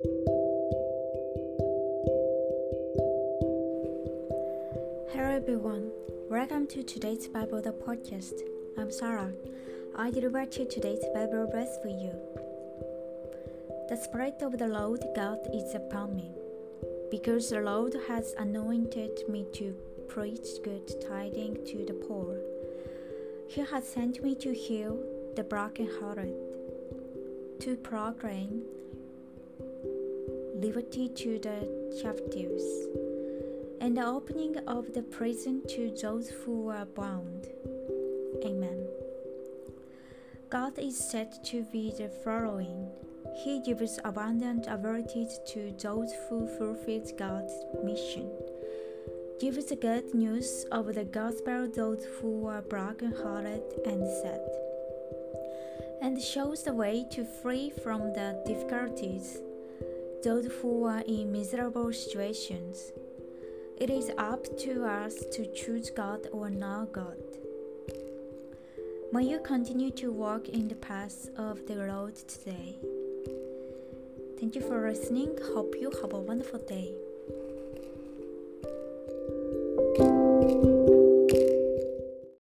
Hello everyone, welcome to today's Bible the podcast. I'm Sarah. I deliver to today's Bible verse for you. The Spirit of the Lord God is upon me, because the Lord has anointed me to preach good tidings to the poor. He has sent me to heal the brokenhearted, to proclaim liberty to the captives, and the opening of the prison to those who are bound. Amen. God is said to be the following. He gives abundant abilities to those who fulfill God's mission. Gives the good news of the gospel to those who are broken-hearted and sad. And shows the way to free from the difficulties those who are in miserable situations. It is up to us to choose God or not God. May you continue to walk in the path of the Lord today. Thank you for listening. Hope you have a wonderful day.